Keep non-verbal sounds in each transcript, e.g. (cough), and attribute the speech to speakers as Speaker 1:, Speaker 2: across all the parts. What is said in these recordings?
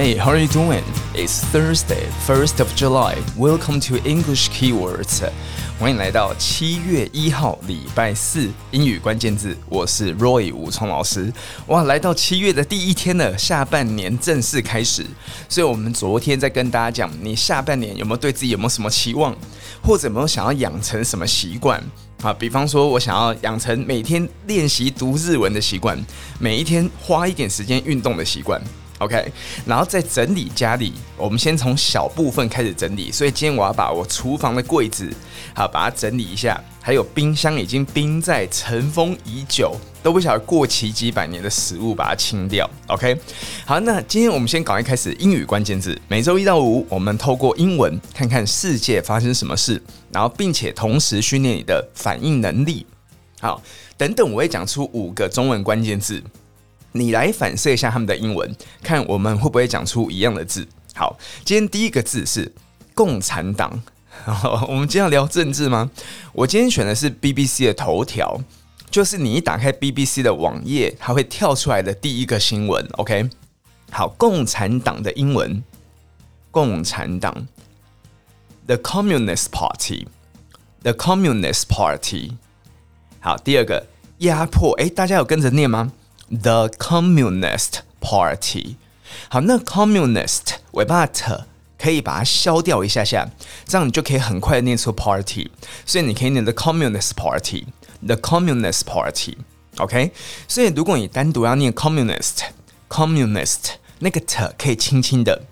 Speaker 1: Hey, how are you doing? It's Thursday, first of July. Welcome to English Keywords. 欢迎来到七月一号礼拜四英语关键字。我是 Roy 武聪老师。哇，来到七月的第一天了，下半年正式开始。所以，我们昨天在跟大家讲，你下半年有没有对自己有没有什么期望，或者有没有想要养成什么习惯？啊，比方说，我想要养成每天练习读日文的习惯，每一天花一点时间运动的习惯。OK，然后再整理家里，我们先从小部分开始整理。所以今天我要把我厨房的柜子，好，把它整理一下。还有冰箱已经冰在尘封已久，都不晓得过期几百年的食物，把它清掉。OK，好，那今天我们先赶快开始英语关键字。每周一到五，我们透过英文看看世界发生什么事，然后并且同时训练你的反应能力。好，等等，我会讲出五个中文关键字。你来反射一下他们的英文，看我们会不会讲出一样的字。好，今天第一个字是共产党。(laughs) 我们今天要聊政治吗？我今天选的是 BBC 的头条，就是你一打开 BBC 的网页，它会跳出来的第一个新闻。OK，好，共产党的英文，共产党，The Communist Party，The Communist Party。好，第二个压迫，诶，大家有跟着念吗 ？The Communist Party，好，那 Communist 尾巴的 t 可以把它消掉一下下，这样你就可以很快的念出 Party，所以你可以念 The Communist Party，The Communist Party，OK？所以如果你单独要念 Communist，Communist 那个 t 可以轻轻的，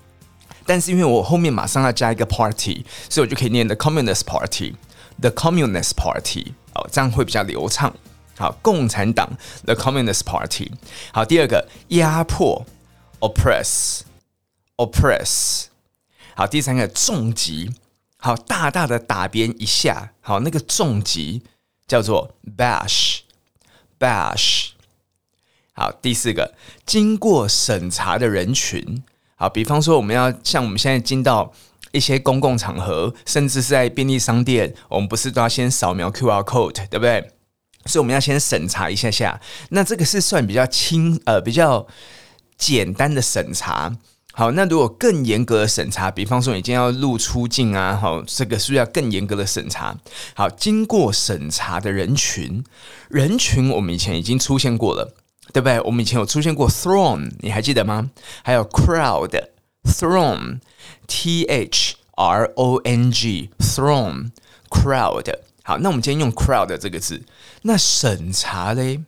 Speaker 1: 但是因为我后面马上要加一个 Party，所以我就可以念 The Communist Party，The Communist Party，哦，这样会比较流畅。 好，共产党 The Communist Party。好，第二个压迫 Oppress，Oppress。好，第三个重击，好，大大的打边一下，好，那个重击叫做 Bash，Bash。好，第四个经过审查的人群，好，比方说我们要像我们现在进到一些公共场合，甚至是在便利商店，我们不是都要先扫描 QR code，对不对？所以我们要先审查一下下，那这个是算比较轻呃比较简单的审查。好，那如果更严格的审查，比方说你今天要入出境啊，好，这个是不是要更严格的审查？好，经过审查的人群，人群我们以前已经出现过了，对不对？我们以前有出现过 throne，你还记得吗？还有 crowd，throne，t h r o n g，throne，crowd。好，那我们今天用 crowd 这个字。那审查嘞？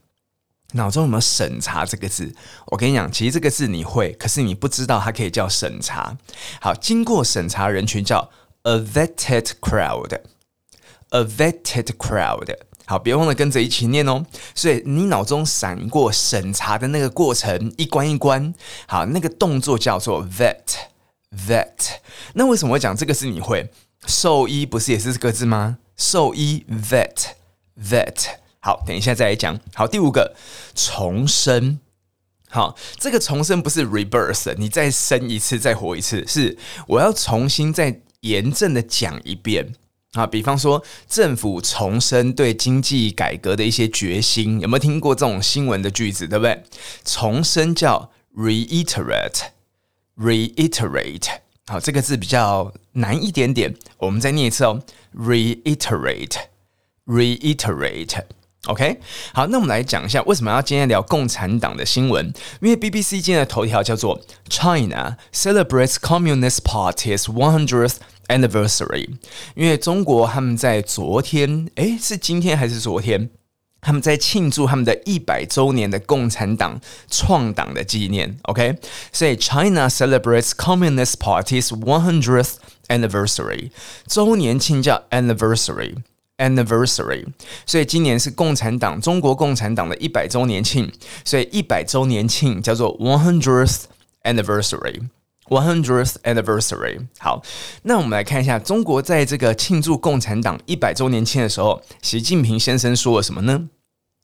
Speaker 1: 脑中有没有审查这个字？我跟你讲，其实这个字你会，可是你不知道它可以叫审查。好，经过审查人群叫 a vetted crowd，a vetted crowd。好，别忘了跟着一起念哦。所以你脑中闪过审查的那个过程，一关一关。好，那个动作叫做 vet，vet。那为什么会讲这个字？你会兽医不是也是这个字吗？兽医 vet，vet。好，等一下再来讲。好，第五个重生。好，这个重生不是 rebirth，你再生一次，再活一次，是我要重新再严正的讲一遍啊。比方说，政府重申对经济改革的一些决心，有没有听过这种新闻的句子？对不对？重申叫 reiterate，reiterate。好，这个字比较难一点点，我们再念一次哦，reiterate，reiterate。OK，好，那我们来讲一下为什么要今天聊共产党的新闻？因为 BBC 今天的头条叫做 China celebrates Communist Party's 100th anniversary。因为中国他们在昨天，诶，是今天还是昨天？他们在庆祝他们的一百周年的共产党创党的纪念，OK？所以 China celebrates Communist Party's one hundredth anniversary 周年庆叫 anniversary anniversary。所以今年是共产党中国共产党的一百周年庆，所以一百周年庆叫做 one hundredth anniversary。100th anniversary。好，那我们来看一下中国在这个庆祝共产党一百周年庆的时候，习近平先生说了什么呢？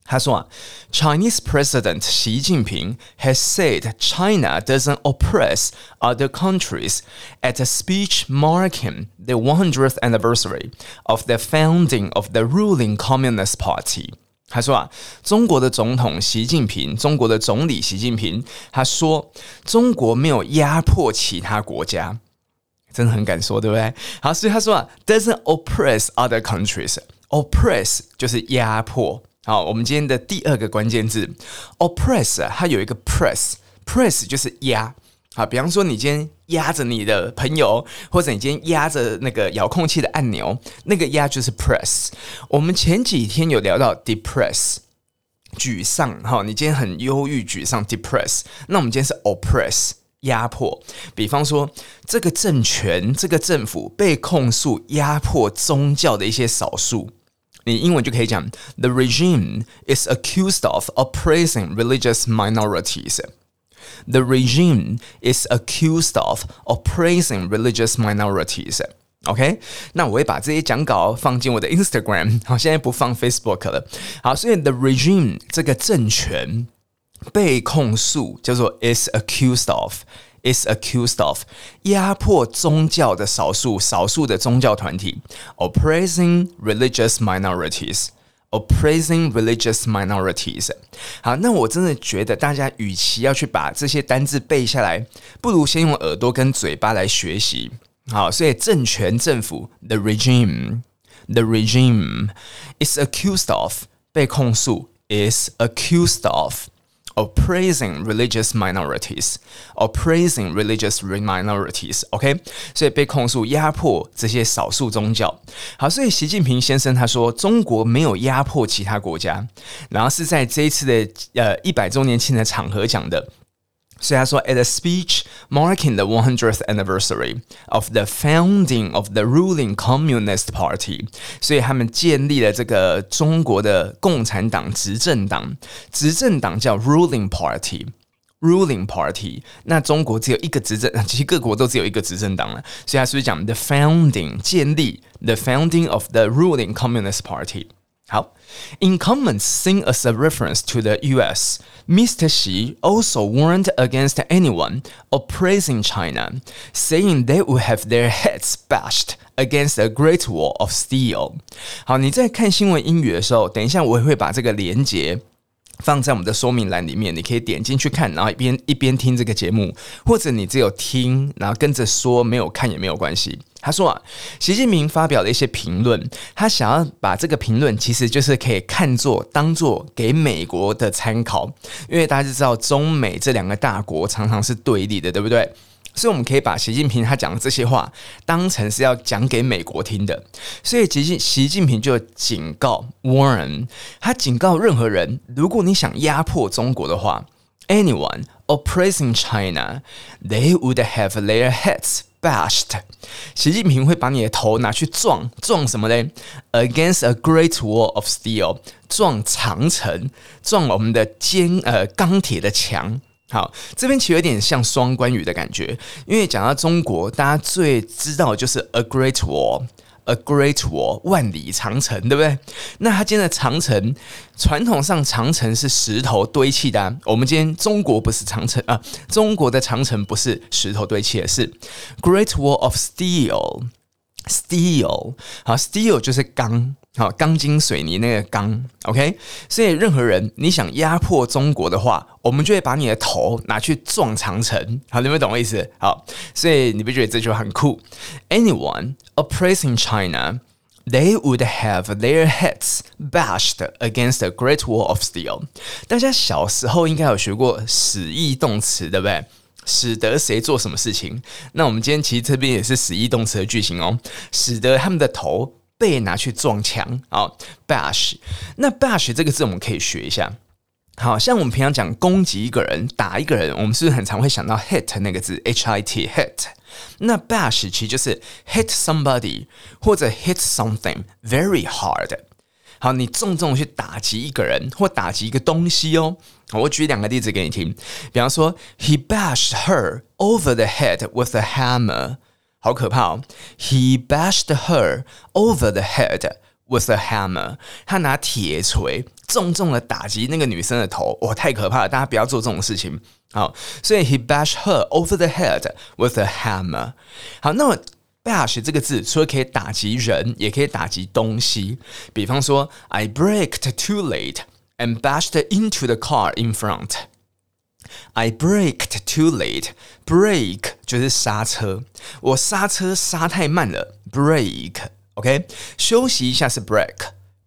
Speaker 1: 他说啊，Chinese President Xi Jinping has said China doesn't oppress other countries at a speech marking the 100th anniversary of the founding of the ruling Communist Party。他说啊，中国的总统习近平，中国的总理习近平，他说中国没有压迫其他国家，真的很敢说，对不对？好，所以他说啊，doesn't oppress other countries，oppress 就是压迫。好，我们今天的第二个关键字，oppress，它有一个 press，press 就是压。好，比方说你今天压着你的朋友，或者你今天压着那个遥控器的按钮，那个压就是 press。我们前几天有聊到 depress，沮丧。哈，你今天很忧郁、沮丧，depress。那我们今天是 oppress，压迫。比方说，这个政权、这个政府被控诉压迫宗教的一些少数，你英文就可以讲：The regime is accused of oppressing religious minorities。The regime is accused of oppressing religious minorities. OK，那我会把这些讲稿放进我的 Instagram。好，现在不放 Facebook 了。好，所以 the regime 这个政权被控诉叫做 is accused of is accused of 压迫宗教的少数少数的宗教团体 oppressing religious minorities。 Oppressing religious minorities。好，那我真的觉得大家与其要去把这些单字背下来，不如先用耳朵跟嘴巴来学习。好，所以政权、政府，the regime，the regime is accused of 被控诉，is accused of。 Oppressing religious minorities, oppressing religious minorities. OK，所以被控诉压迫这些少数宗教。好，所以习近平先生他说中国没有压迫其他国家，然后是在这一次的呃一百周年庆的场合讲的。所以他说，at a speech marking the 100th anniversary of the founding of the ruling Communist Party，所以他们建立了这个中国的共产党执政党，执政党叫 ruling party，ruling party。那中国只有一个执政，其实各国都只有一个执政党了。所以他是不是讲 (laughs) the founding 建立 the founding of the ruling Communist Party？ 好，in comments seen as a reference to the U.S. Mr. Xi also warned against anyone oppressing China, saying they would have their heads bashed against a Great Wall of Steel。好，你在看新闻英语的时候，等一下我也会把这个连结。放在我们的说明栏里面，你可以点进去看，然后一边一边听这个节目，或者你只有听，然后跟着说，没有看也没有关系。 他说啊，习近平发表了一些评论，他想要把这个评论其实就是可以看作当做给美国的参考，因为大家知道中美这两个大国常常是对立的，对不对？所以我们可以把习近平他讲的这些话当成是要讲给美国听的，所以习近习近平就警告 Warren，他警告任何人，如果你想压迫中国的话，anyone oppressing China，they would have their heads bashed。习近平会把你的头拿去撞撞什么嘞？Against a great wall of steel，撞长城，撞我们的坚呃钢铁的墙。好，这边其实有点像双关语的感觉，因为讲到中国，大家最知道的就是 a great wall A great wall，万里长城，对不对？那它今天的长城，传统上长城是石头堆砌的，我们今天中国不是长城啊，中国的长城不是石头堆砌的，是 Great Wall of Steel，Steel，好，Steel 就是钢。好，钢筋水泥那个钢，OK。所以任何人你想压迫中国的话，我们就会把你的头拿去撞长城。好，你们懂我意思？好，所以你不觉得这句话很酷？Anyone oppressing China, they would have their heads bashed against a great wall of steel。大家小时候应该有学过使役动词，对不对？使得谁做什么事情？那我们今天其实这边也是使役动词的句型哦，使得他们的头。被拿去撞墙，好，bash。那 bash 这个字我们可以学一下，好像我们平常讲攻击一个人、打一个人，我们是不是很常会想到 hit 那个字，h-i-t hit。那 bash 其实就是 hit somebody 或者 hit something very hard。好，你重重去打击一个人或打击一个东西哦。我举两个例子给你听，比方说，he bashed her over the head with a hammer。好可怕哦！He bashed her over the head with a hammer。他拿铁锤重重的打击那个女生的头，哇，太可怕了！大家不要做这种事情。好，所以 he bashed her over the head with a hammer。好，那么 bash 这个字除了可以打击人，也可以打击东西。比方说，I braked too late and bashed into the car in front. I braked too late. Brake 就是刹车，我刹车刹太慢了。，break，OK，休息一下是 break，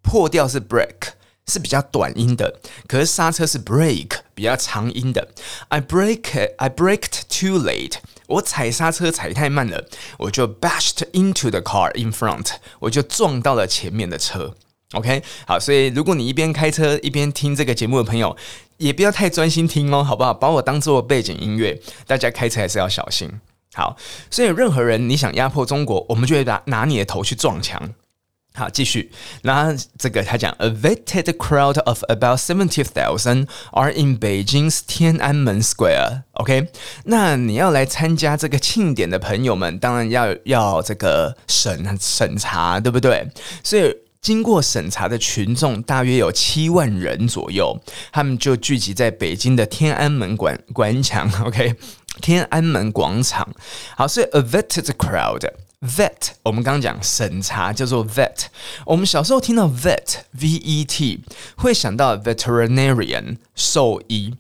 Speaker 1: 破掉是 break，是比较短音的。可是刹车是 break，比较长音的。I brake, I braked too late. 我踩刹车踩太慢了，我就 bashed into the car in front，我就撞到了前面的车。OK，好，所以如果你一边开车一边听这个节目的朋友，也不要太专心听哦，好不好？把我当做背景音乐，大家开车还是要小心。好，所以任何人你想压迫中国，我们就会拿拿你的头去撞墙。好，继续。那这个他讲，a vetted crowd of about seventy thousand are in Beijing's 天安门 Square。OK，那你要来参加这个庆典的朋友们，当然要要这个审审查，对不对？所以经过审查的群众大约有七万人左右，他们就聚集在北京的天安门广广场。(laughs) OK，天安门广场。好，所以 a vetted crowd。Vet，我们刚刚讲审查叫做 vet。我们小时候听到 vet，V-E-T，会想到 veterinarian，兽医，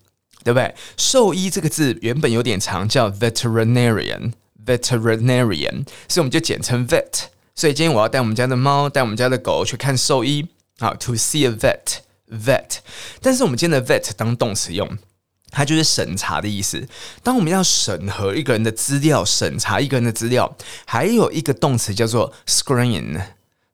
Speaker 1: 对不对？兽医这个字原本有点长，叫 veterinarian，veterinarian，所以我们就简称 vet。所以今天我要带我们家的猫，带我们家的狗去看兽医，好，to see a vet，vet。但是我们今天的 vet 当动词用。它就是审查的意思。当我们要审核一个人的资料，审查一个人的资料，还有一个动词叫做 screen。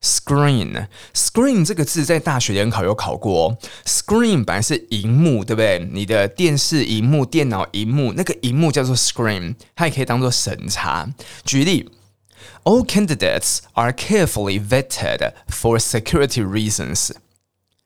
Speaker 1: screen，screen 这个字在大学联考有考过。screen 本来是荧幕，对不对？你的电视荧幕、电脑荧幕，那个荧幕叫做 screen，它也可以当做审查。举例 ：All candidates are carefully vetted for security reasons。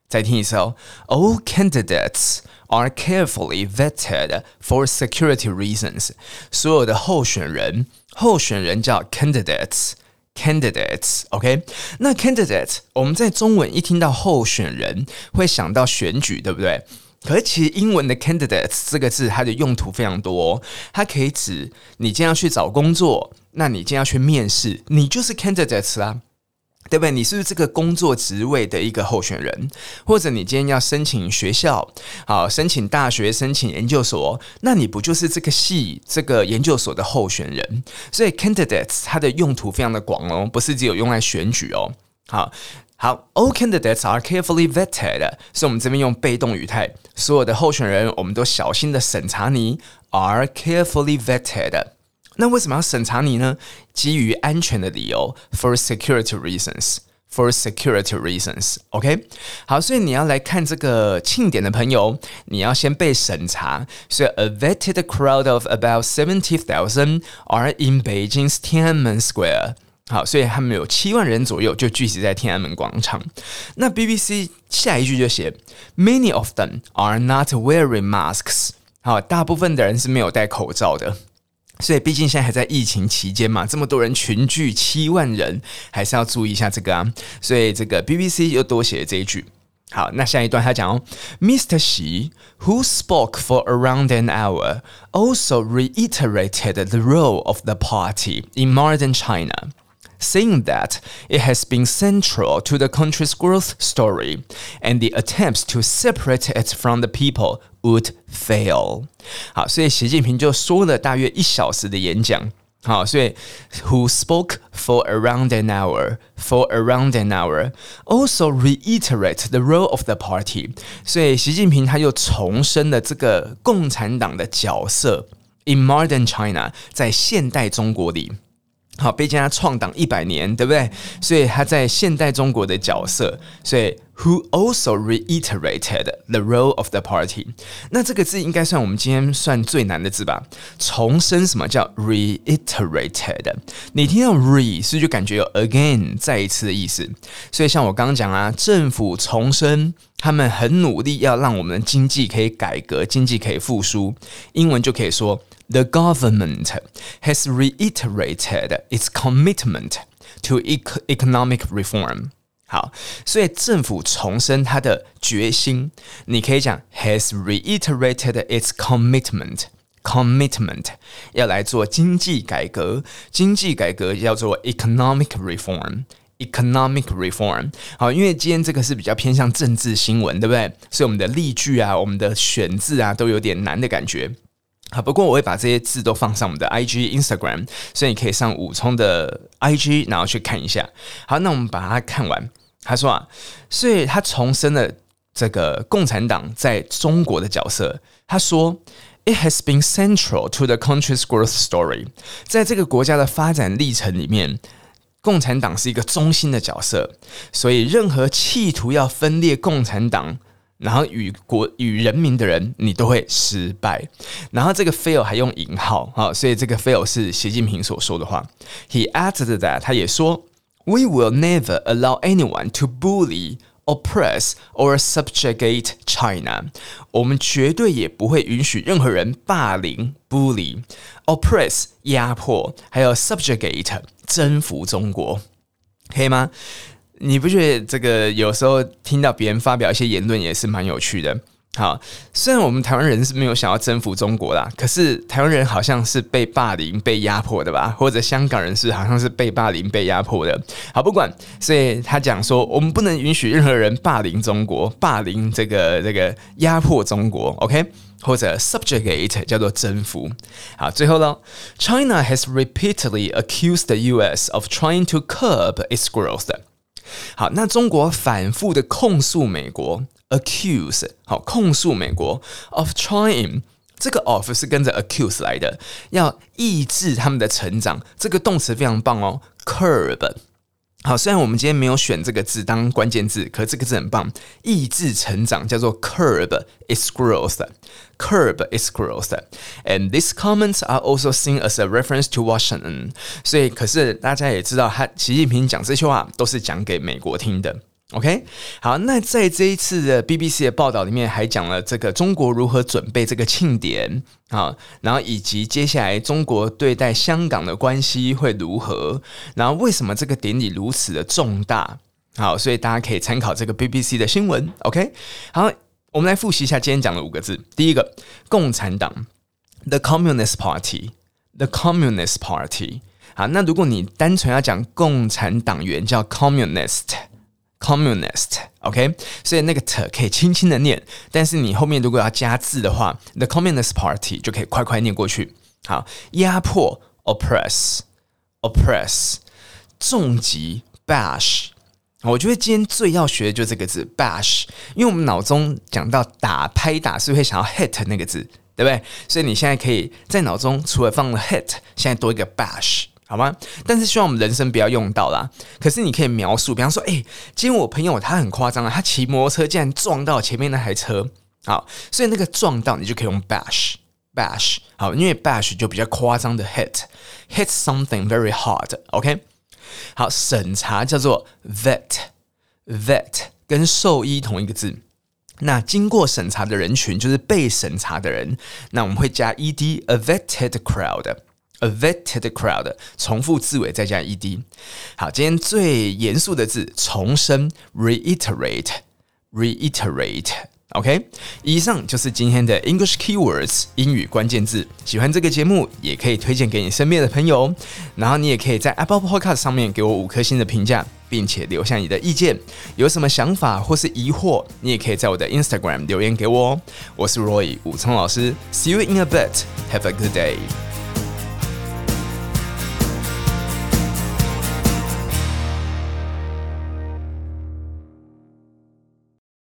Speaker 1: 再听一次哦，All candidates。are carefully vetted for security reasons。所有的候选人，候选人叫 candidates，candidates，OK？那 candidate，我们在中文一听到候选人，会想到选举，对不对？可是其实英文的 candidates 这个字，它的用途非常多，它可以指你今天要去找工作， 那你今天要去面试，你就是 candidates 啊。对不对？你是不是这个工作职位的一个候选人？或者你今天要申请学校，好，申请大学、申请研究所，那你不就是这个系、这个研究所的候选人？所以 candidates 它的用途非常的广哦，不是只有用来选举哦。好好，all candidates are carefully vetted，所以我们这边用被动语态，所有的候选人我们都小心的审查你，are carefully vetted。那为什么要审查你呢？基于安全的理由，for security reasons，for security reasons，OK？好，所以你要来看这个庆典的朋友，你要先被审查。所以，a vetted crowd of about seventy thousand are in Beijing's 天安门 Square。好，所以他们有七万人左右就聚集在天安门广场。那 BBC 下一句就写，Many of them are not wearing masks。好，大部分的人是没有戴口罩的。 所以，毕竟现在还在疫情期间嘛，这么多人群聚七万人，还是要注意一下这个啊。所以，这个 BBC 又多写了这一句。好，那下一段他讲哦，Mr. Xi, who spoke for around an hour, also reiterated the role of the party in modern China. Saying that it has been central to the country's growth story, and the attempts to separate it from the people would fail。好，所以习近平就说了大约一小时的演讲。好，所以 who spoke for around an hour, for around an hour, also reiterate the role of the party。所以习近平他又重申了这个共产党的角色 in modern China，在现代中国里。 好，毕竟他创党一百年，对不对？所以他在现代中国的角色，所以 who also reiterated the role of the party。那这个字应该算我们今天算最难的字吧？重申什么叫 reiterated？你听到 re 是不是就感觉有 again 再一次的意思？所以像我刚刚讲啊，政府重申他们很努力要让我们的经济可以改革，经济可以复苏，英文就可以说。The government has reiterated its commitment to economic reform。 好，所以政府重申它的决心。你可以讲 has reiterated its commitment。commitment 要来做经济改革，经济改革叫做 economic reform，economic reform。好，因为今天这个是比较偏向政治新闻，对不对？所以我们的例句啊，我们的选字啊，都有点难的感觉。好，不过我会把这些字都放上我们的 IG、Instagram，所以你可以上武聪的 IG，然后去看一下。好，那我们把它看完。他说啊，所以他重申了这个共产党在中国的角色。他说，It has been central to the country's growth story。在这个国家的发展历程里面，共产党是一个中心的角色。所以，任何企图要分裂共产党，然后与国与人民的人，你都会失败。然后这个 fail 还用引号啊，所以这个 fail 是习近平所说的话。He added that 他也说 ，We will never allow anyone to bully, oppress or subjugate China。我们绝对也不会允许任何人霸凌、bully、oppress 压迫，还有 subjugate 征服中国，可以吗？你不觉得这个有时候听到别人发表一些言论也是蛮有趣的？ 好，虽然我们台湾人是没有想要征服中国啦，可是台湾人好像是被霸凌、被压迫的吧？或者香港人是好像是被霸凌、被压迫的。好，不管，所以他讲说，我们不能允许任何人霸凌中国、霸凌这个这个压迫中国，OK？或者 subjugate 叫做征服。好，最后呢，China has repeatedly accused the U.S. of trying to curb its growth。好，那中国反复的控诉美国 ，accuse 好，控诉美国 of trying 这个 of 是跟着 accuse 来的，要抑制他们的成长，这个动词非常棒哦，curb。好，虽然我们今天没有选这个字当关键字，可这个字很棒。抑制成长叫做 curb its growth，curb its growth，and these comments are also seen as a reference to Washington。所以，可是大家也知道，他习近平讲这些话都是讲给美国听的。 OK，好，那在这一次的 BBC 的报道里面，还讲了这个中国如何准备这个庆典啊，然后以及接下来中国对待香港的关系会如何，然后为什么这个典礼如此的重大，好，所以大家可以参考这个 BBC 的新闻。OK，好，我们来复习一下今天讲的五个字，第一个，共产党，The Communist Party，The Communist Party，好，那如果你单纯要讲共产党员，叫 Communist。Communist，OK，、所以那个 t 可以轻轻的念，但是你后面如果要加字的话，The Communist Party 就可以快快念过去。好，压迫，oppress，oppress，重击，bash。我觉得今天最要学的就是这个字，bash，因为我们脑中讲到打、拍打，是会想要 hit 那个字，对不对？所以你现在可以在脑中除了放了 hit，现在多一个 bash。好吗？但是希望我们人生不要用到啦。可是你可以描述，比方说，诶、今天我朋友他很夸张啊，他骑摩托车竟然撞到前面那台车。好，所以那个撞到你就可以用 bash，bash。好，因为 bash 就比较夸张的 hit，hit something very hard。OK。好，审查叫做 vet，vet 跟兽医同一个字。那经过审查的人群就是被审查的人。那我们会加 ed，a vetted crowd。A vetted crowd，重复字尾再加 ed。好，今天最严肃的字，重申，reiterate，reiterate。OK，以上就是今天的 English keywords 英语关键字。喜欢这个节目，也可以推荐给你身边的朋友。然后你也可以在 Apple Podcast 上面给我五颗星的评价，并且留下你的意见。有什么想法或是疑惑，你也可以在我的 Instagram 留言给我哦。我是 Roy 武聪老师，See you in a bit. Have a good day.